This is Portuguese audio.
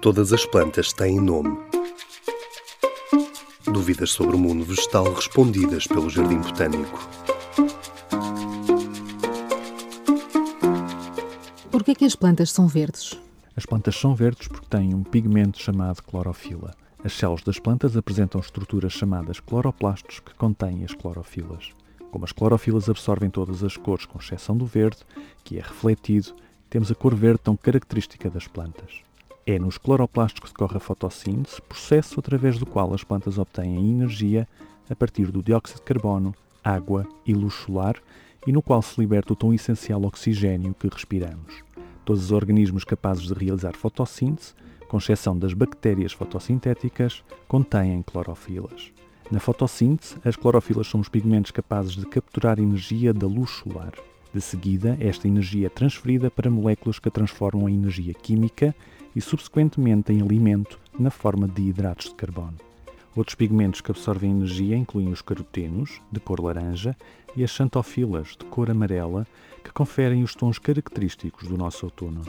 Todas as plantas têm nome. Dúvidas sobre o mundo vegetal respondidas pelo Jardim Botânico. Por que é que as plantas são verdes? As plantas são verdes porque têm um pigmento chamado clorofila. As células das plantas apresentam estruturas chamadas cloroplastos que contêm as clorofilas. Como as clorofilas absorvem todas as cores, com exceção do verde, que é refletido, temos a cor verde tão característica das plantas. É nos cloroplastos que decorre a fotossíntese, processo através do qual as plantas obtêm energia a partir do dióxido de carbono, água e luz solar e no qual se liberta o tão essencial oxigênio que respiramos. Todos os organismos capazes de realizar fotossíntese, com exceção das bactérias fotossintéticas, contêm clorofilas. Na fotossíntese, as clorofilas são os pigmentos capazes de capturar energia da luz solar. De seguida, esta energia é transferida para moléculas que a transformam em energia química e, subsequentemente, em alimento na forma de hidratos de carbono. Outros pigmentos que absorvem energia incluem os carotenos, de cor laranja, e as xantofilas, de cor amarela, que conferem os tons característicos do nosso outono.